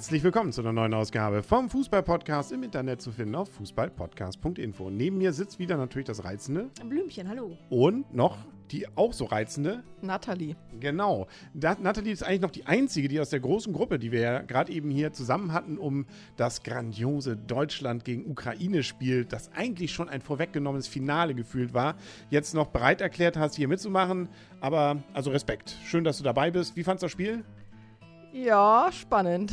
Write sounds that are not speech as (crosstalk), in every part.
Herzlich willkommen zu einer neuen Ausgabe vom Fußball-Podcast im Internet zu finden auf fußballpodcast.info. Neben mir sitzt wieder natürlich das reizende Blümchen, hallo. und noch die auch so reizende Nathalie. Genau. Da, Nathalie ist eigentlich noch die einzige, die aus der großen Gruppe, die wir ja gerade eben hier zusammen hatten, um das grandiose Deutschland gegen Ukraine Spiel, das eigentlich schon ein vorweggenommenes Finale gefühlt war, jetzt noch bereit erklärt hast, hier mitzumachen. Aber also Respekt. Schön, dass du dabei bist. Wie fandst du das Spiel? Ja, spannend.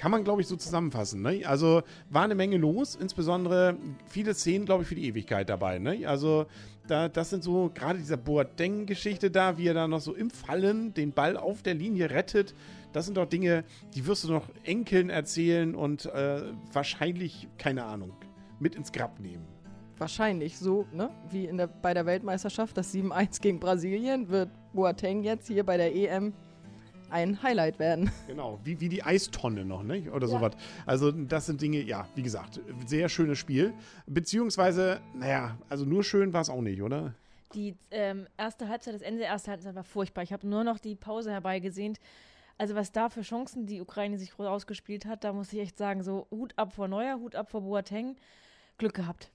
Kann man, glaube ich, so zusammenfassen. Ne? Also war eine Menge los, insbesondere viele Szenen, glaube ich, für die Ewigkeit dabei. Ne? Also da, das sind so gerade dieser Boateng-Geschichte da, wie er da noch so im Fallen den Ball auf der Linie rettet. Das sind doch Dinge, die wirst du noch Enkeln erzählen und äh, wahrscheinlich, keine Ahnung, mit ins Grab nehmen. Wahrscheinlich so, ne? Wie in der, bei der Weltmeisterschaft, das 7-1 gegen Brasilien, wird Boateng jetzt hier bei der EM ein Highlight werden. Genau, wie, wie die Eistonne noch, ne? Oder sowas. Also, das sind Dinge, ja, wie gesagt, sehr schönes Spiel. Beziehungsweise, naja, also nur schön war es auch nicht, oder? Die ähm, erste Halbzeit, das Ende der ersten Halbzeit war furchtbar. Ich habe nur noch die Pause herbeigesehnt. Also was da für Chancen die Ukraine sich rausgespielt hat, da muss ich echt sagen, so Hut ab vor Neuer, Hut ab vor Boateng. Glück gehabt.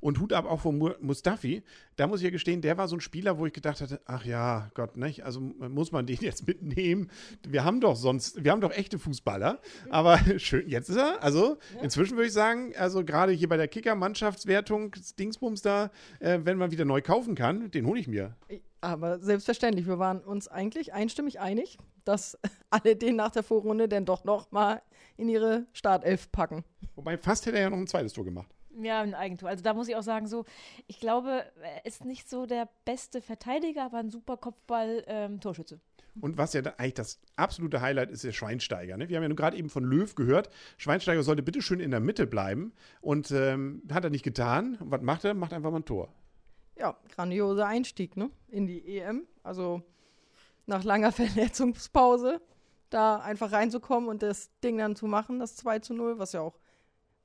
Und Hut ab auch von Mu- Mustafi. Da muss ich ja gestehen, der war so ein Spieler, wo ich gedacht hatte, ach ja, Gott, nicht? Also muss man den (laughs) jetzt mitnehmen. Wir haben doch sonst, wir haben doch echte Fußballer. Aber (laughs) schön, jetzt ist er. Also inzwischen würde ich sagen, also gerade hier bei der Kicker-Mannschaftswertung, Dingsbums da, äh, wenn man wieder neu kaufen kann, den hole ich mir. Aber selbstverständlich, wir waren uns eigentlich einstimmig einig, dass (laughs) alle den nach der Vorrunde dann doch noch mal in ihre Startelf packen. Wobei fast hätte er ja noch ein zweites Tor gemacht. Ja, ein Eigentor. Also da muss ich auch sagen, so, ich glaube, er ist nicht so der beste Verteidiger, aber ein super Kopfball-Torschütze. Und was ja da eigentlich das absolute Highlight ist, der Schweinsteiger. Ne? Wir haben ja nun gerade eben von Löw gehört, Schweinsteiger sollte bitte schön in der Mitte bleiben. Und ähm, hat er nicht getan. Und was macht er? Macht einfach mal ein Tor. Ja, grandioser Einstieg, ne? In die EM. Also nach langer (laughs) Verletzungspause da einfach reinzukommen und das Ding dann zu machen, das 2 zu 0, was ja auch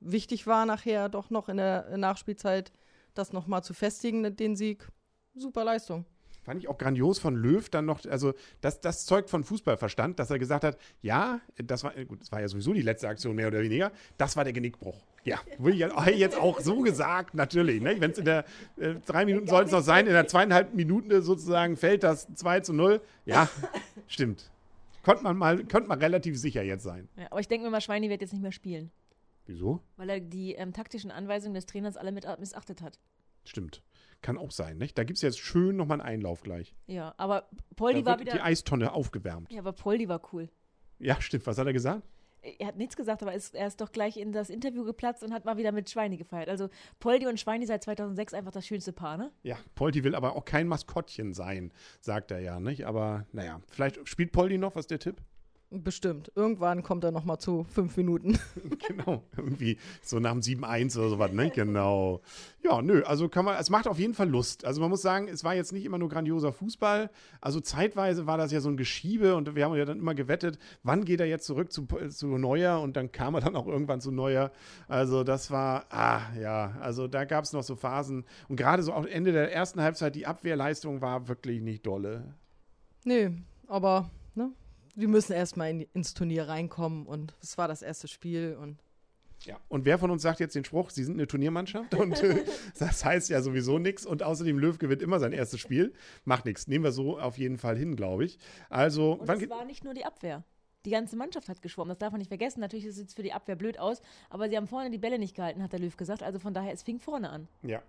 wichtig war, nachher doch noch in der Nachspielzeit das nochmal zu festigen, den Sieg. Super Leistung. Fand ich auch grandios von Löw dann noch, also das, das zeugt von Fußballverstand, dass er gesagt hat, ja, das war, gut, das war ja sowieso die letzte Aktion mehr oder weniger, das war der Genickbruch. Ja, würde ich ja- jetzt auch so gesagt, natürlich. Ne? Wenn es in der, äh, drei Minuten soll es noch sein, in der zweieinhalb Minuten sozusagen fällt das 2 zu 0. Ja, stimmt. Konnte man mal, könnte man relativ sicher jetzt sein. Ja, aber ich denke mir mal, Schweini wird jetzt nicht mehr spielen, Wieso? weil er die ähm, taktischen Anweisungen des Trainers alle mit missachtet hat. Stimmt. Kann auch sein, nicht? Da gibt es jetzt schön nochmal einen Einlauf gleich. Ja, aber Poldi war wird die wieder. Eistonne aufgewärmt. Ja, aber Poldi war cool. Ja, stimmt. Was hat er gesagt? Er hat nichts gesagt, aber ist, er ist doch gleich in das Interview geplatzt und hat mal wieder mit Schweini gefeiert. Also Poldi und Schweini seit 2006 einfach das schönste Paar, ne? Ja, Poldi will aber auch kein Maskottchen sein, sagt er ja, nicht? Aber naja, vielleicht spielt Poldi noch, was ist der Tipp? Bestimmt. Irgendwann kommt er nochmal zu fünf Minuten. (laughs) genau, irgendwie so nach dem 7-1 oder sowas, ne? Genau. Ja, nö, also kann man, es macht auf jeden Fall Lust. Also man muss sagen, es war jetzt nicht immer nur grandioser Fußball. Also zeitweise war das ja so ein Geschiebe und wir haben ja dann immer gewettet, wann geht er jetzt zurück zu, zu Neuer und dann kam er dann auch irgendwann zu Neuer. Also das war, ah, ja, also da gab es noch so Phasen und gerade so auch Ende der ersten Halbzeit, die Abwehrleistung war wirklich nicht dolle. Nö, aber ne, die müssen erstmal in, ins Turnier reinkommen und es war das erste Spiel und Ja. Und wer von uns sagt jetzt den Spruch, sie sind eine Turniermannschaft? (laughs) Und äh, das heißt ja sowieso nichts. Und außerdem, Löw gewinnt immer sein erstes Spiel. Macht nichts. Nehmen wir so auf jeden Fall hin, glaube ich. Also, Und wann es war nicht nur die Abwehr. Die ganze Mannschaft hat geschwommen, das darf man nicht vergessen. Natürlich sieht es für die Abwehr blöd aus, aber sie haben vorne die Bälle nicht gehalten, hat der Löw gesagt. Also von daher, es fing vorne an. Ja.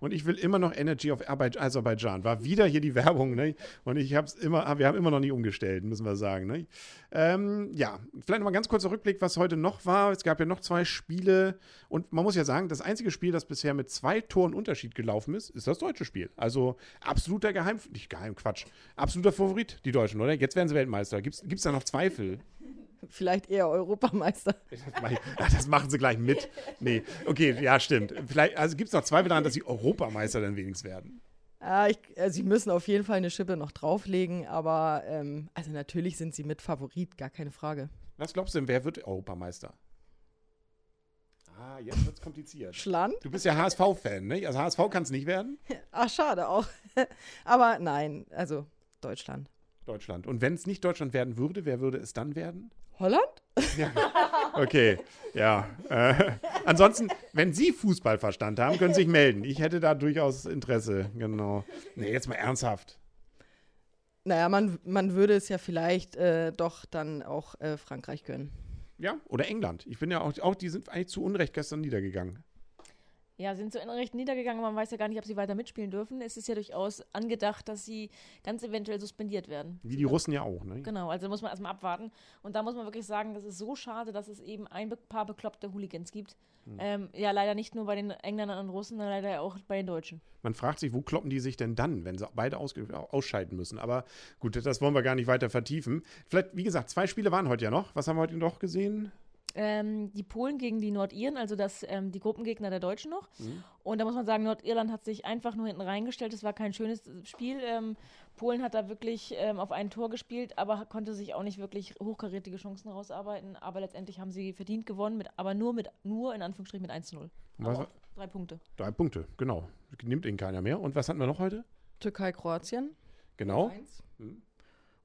Und ich will immer noch Energy of Aserbaidschan. War wieder hier die (laughs) Werbung, ne? Und ich habe es immer, wir haben immer noch nicht umgestellt, müssen wir sagen, ne? Ähm, ja, vielleicht noch mal ganz kurzer Rückblick, was heute noch war. Es gab ja noch zwei Spiele und man muss ja sagen, das einzige Spiel, das bisher mit zwei Toren Unterschied gelaufen ist, ist das deutsche Spiel. Also absoluter Geheim, nicht Geheim, Quatsch, absoluter Favorit, die Deutschen, oder? Jetzt werden sie Weltmeister. Gibt es da noch Zweifel? Vielleicht eher Europameister. (laughs) Das machen sie gleich mit. Nee, okay, ja, stimmt. Vielleicht, also gibt es noch Zweifel daran, dass sie Europameister dann wenigstens werden. Ja, ich, äh, sie müssen auf jeden Fall eine Schippe noch drauflegen, aber ähm, also natürlich sind sie mit Favorit, gar keine Frage. Was glaubst du denn, wer wird Europameister? Ah, jetzt wird's kompliziert. Schland? Du bist ja HSV-Fan, ne? Also HSV kann es nicht werden. (laughs) Ach, schade auch. (laughs) aber nein, also Deutschland. Deutschland. Und wenn es nicht Deutschland werden würde, wer würde es dann werden? Holland? Ja. Okay, ja. Äh, ansonsten, wenn Sie Fußballverstand haben, können Sie sich melden. Ich hätte da durchaus Interesse. Genau. Nee, jetzt mal ernsthaft. Naja, man, man würde es ja vielleicht äh, doch dann auch äh, Frankreich gönnen. Ja, oder England. Ich bin ja auch, auch, die sind eigentlich zu Unrecht gestern niedergegangen. Ja, sind so in Recht niedergegangen, man weiß ja gar nicht, ob sie weiter mitspielen dürfen. Es ist ja durchaus angedacht, dass sie ganz eventuell suspendiert werden. Wie die Russen ja auch, ne? Genau, also muss man erstmal abwarten. Und da muss man wirklich sagen, das ist so schade, dass es eben ein paar bekloppte Hooligans gibt. Ähm, ja, leider nicht nur bei den Engländern und Russen, sondern leider auch bei den Deutschen. Man fragt sich, wo kloppen die sich denn dann, wenn sie beide ausscheiden müssen? Aber gut, das wollen wir gar nicht weiter vertiefen. Vielleicht, wie gesagt, zwei Spiele waren heute ja noch. Was haben wir heute noch gesehen? Ähm, die Polen gegen die Nordiren, also das, ähm, die Gruppengegner der Deutschen noch. Und da muss man sagen, Nordirland hat sich einfach nur hinten reingestellt. Es war kein schönes Spiel. Ähm, Polen hat da wirklich ähm, auf ein Tor gespielt, aber konnte sich auch nicht wirklich hochkarätige Chancen rausarbeiten. Aber letztendlich haben sie verdient gewonnen, mit, aber nur mit, nur in Anführungsstrichen mit 1 zu 0. Was Aber war- auch drei Punkte. Drei Punkte, genau. Nimmt ihnen keiner mehr. Und was hatten wir noch heute? Türkei, Kroatien. Genau. Mhm.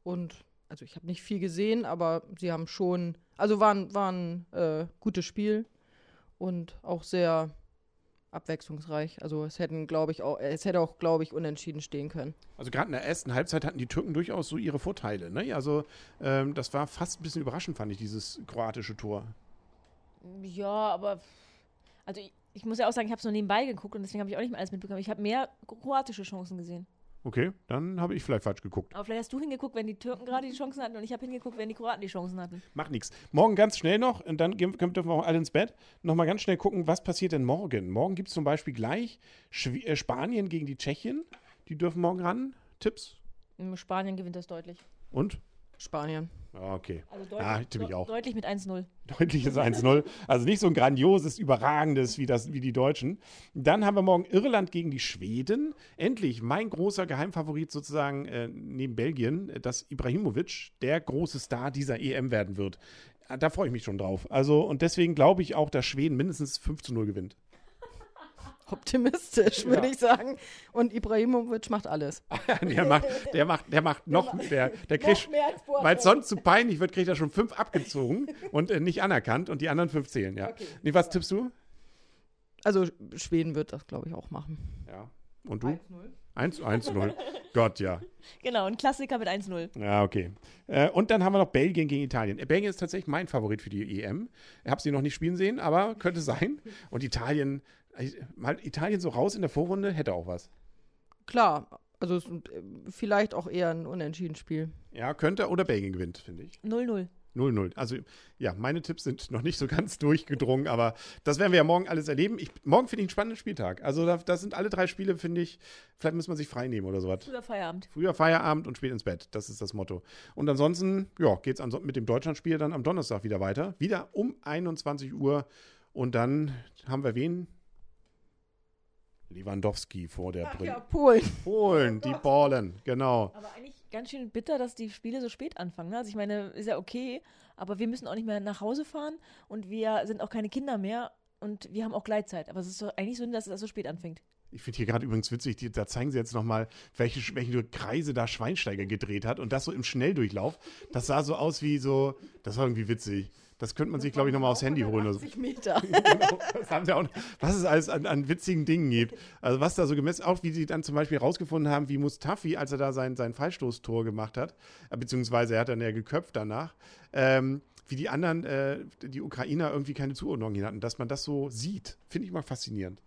Und also ich habe nicht viel gesehen, aber sie haben schon, also war ein, war ein äh, gutes Spiel und auch sehr abwechslungsreich. Also es hätten, glaube ich, auch, es hätte auch, glaube ich, unentschieden stehen können. Also gerade in der ersten Halbzeit hatten die Türken durchaus so ihre Vorteile. Ne? Also ähm, das war fast ein bisschen überraschend, fand ich, dieses kroatische Tor. Ja, aber also ich, ich muss ja auch sagen, ich habe es nur nebenbei geguckt und deswegen habe ich auch nicht mehr alles mitbekommen. Ich habe mehr kroatische Chancen gesehen. Okay, dann habe ich vielleicht falsch geguckt. Aber vielleicht hast du hingeguckt, wenn die Türken gerade die Chancen hatten und ich habe hingeguckt, wenn die Kroaten die Chancen hatten. Macht nichts. Morgen ganz schnell noch, und dann gehen- dürfen wir auch alle ins Bett, nochmal ganz schnell gucken, was passiert denn morgen. Morgen gibt es zum Beispiel gleich Schwi äh, Spanien gegen die Tschechien. Die dürfen morgen ran. Tipps? Spanien gewinnt das deutlich. Und? Spanien. Ja, okay. Also Ah, deutlich, tippe ich auch. deutlich mit 1-0. Deutliches 1-0. Also nicht so ein grandioses, überragendes wie, das, wie die Deutschen. Dann haben wir morgen Irland gegen die Schweden. Endlich mein großer Geheimfavorit sozusagen äh, neben Belgien, dass Ibrahimovic der große Star dieser EM werden wird. Äh, Da freue ich mich schon drauf. Also, und deswegen glaube ich auch, dass Schweden mindestens 5 zu 0 gewinnt. Optimistisch, würde ich sagen. Und Ibrahimovic macht alles. (laughs) der macht, der macht, der macht noch, der, der kriegt, weil es sonst zu peinlich wird, kriegt er schon fünf abgezogen und äh, nicht anerkannt und die anderen fünf zählen, ja. Okay. Nee, was tippst du? Also Schweden wird das, glaube ich, auch machen. Ja. Und du? 1 1-0. Gott, ja. (laughs) Genau, ein Klassiker mit 1-0. Ja, okay. Äh, und dann haben wir noch Belgien gegen Italien. Äh, Belgien ist tatsächlich mein Favorit für die EM. Ich habe sie noch nicht spielen sehen, aber könnte sein. Und Italien, mal Italien so raus in der Vorrunde, hätte auch was. Klar, also es, äh, vielleicht auch eher ein Unentschieden-Spiel. Ja, könnte oder Belgien gewinnt, finde ich. 0-0. 0-0. Also ja, meine Tipps sind noch nicht so ganz (laughs) durchgedrungen, aber das werden wir ja morgen alles erleben. Ich, morgen finde ich einen spannenden Spieltag. Also da, das sind alle drei Spiele, finde ich, vielleicht muss man sich frei nehmen oder sowas. Früher Feierabend. Früher Feierabend und spät ins Bett. Das ist das Motto. Und ansonsten, ja, geht es mit dem Deutschlandspiel dann am Donnerstag wieder weiter. Wieder um 21 Uhr. Und dann haben wir wen? Lewandowski vor der Brille. Polen. Polen, die Ballen, genau. Aber eigentlich ganz schön bitter, dass die Spiele so spät anfangen. Ne? Also ich meine, ist ja okay, aber wir müssen auch nicht mehr nach Hause fahren und wir sind auch keine Kinder mehr und wir haben auch Gleitzeit. Aber es ist doch eigentlich so, dass es so spät anfängt. Ich finde hier gerade übrigens witzig, die, da zeigen sie jetzt nochmal, welche, welche Kreise da Schweinsteiger gedreht hat und das so im Schnelldurchlauf. Das sah so aus wie so, das war irgendwie witzig. Das könnte man sich, glaube ich, nochmal aufs Handy holen. Oder so. 80 Meter. (laughs) Genau, das haben sie auch was es alles an, an witzigen Dingen gibt. Also was da so gemessen, auch wie sie dann zum Beispiel rausgefunden haben, wie Mustafi, als er da sein, sein Freistoßtor gemacht hat, äh, beziehungsweise er hat dann ja geköpft danach, ähm, wie die anderen, äh, die Ukrainer irgendwie keine Zuordnung hin hatten, dass man das so sieht. Finde ich mal faszinierend.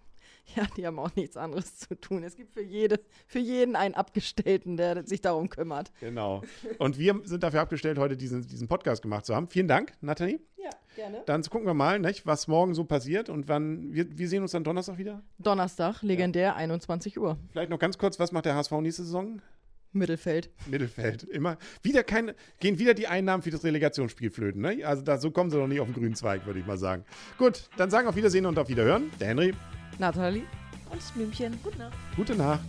(laughs) Ja, die haben auch nichts anderes zu tun. Es gibt für, jede, für jeden einen Abgestellten, der sich darum kümmert. Genau. Und wir sind dafür abgestellt, heute diesen, diesen Podcast gemacht zu haben. Vielen Dank, Nathalie. Ja, gerne. Dann gucken wir mal, nicht, was morgen so passiert und wann. Wir, wir sehen uns dann Donnerstag wieder. Donnerstag, legendär, 21 Uhr. Vielleicht noch ganz kurz, was macht der HSV nächste Saison? Mittelfeld. Mittelfeld. Immer. Wieder keine, gehen wieder die Einnahmen für das Relegationsspiel flöten. Ne? Also da, so kommen sie noch nicht auf den grünen Zweig, würde ich mal sagen. Gut, dann sagen auf Wiedersehen und auf Wiederhören. Der Henry. Nathalie. Und das Blümchen. Gute Nacht. Gute Nacht.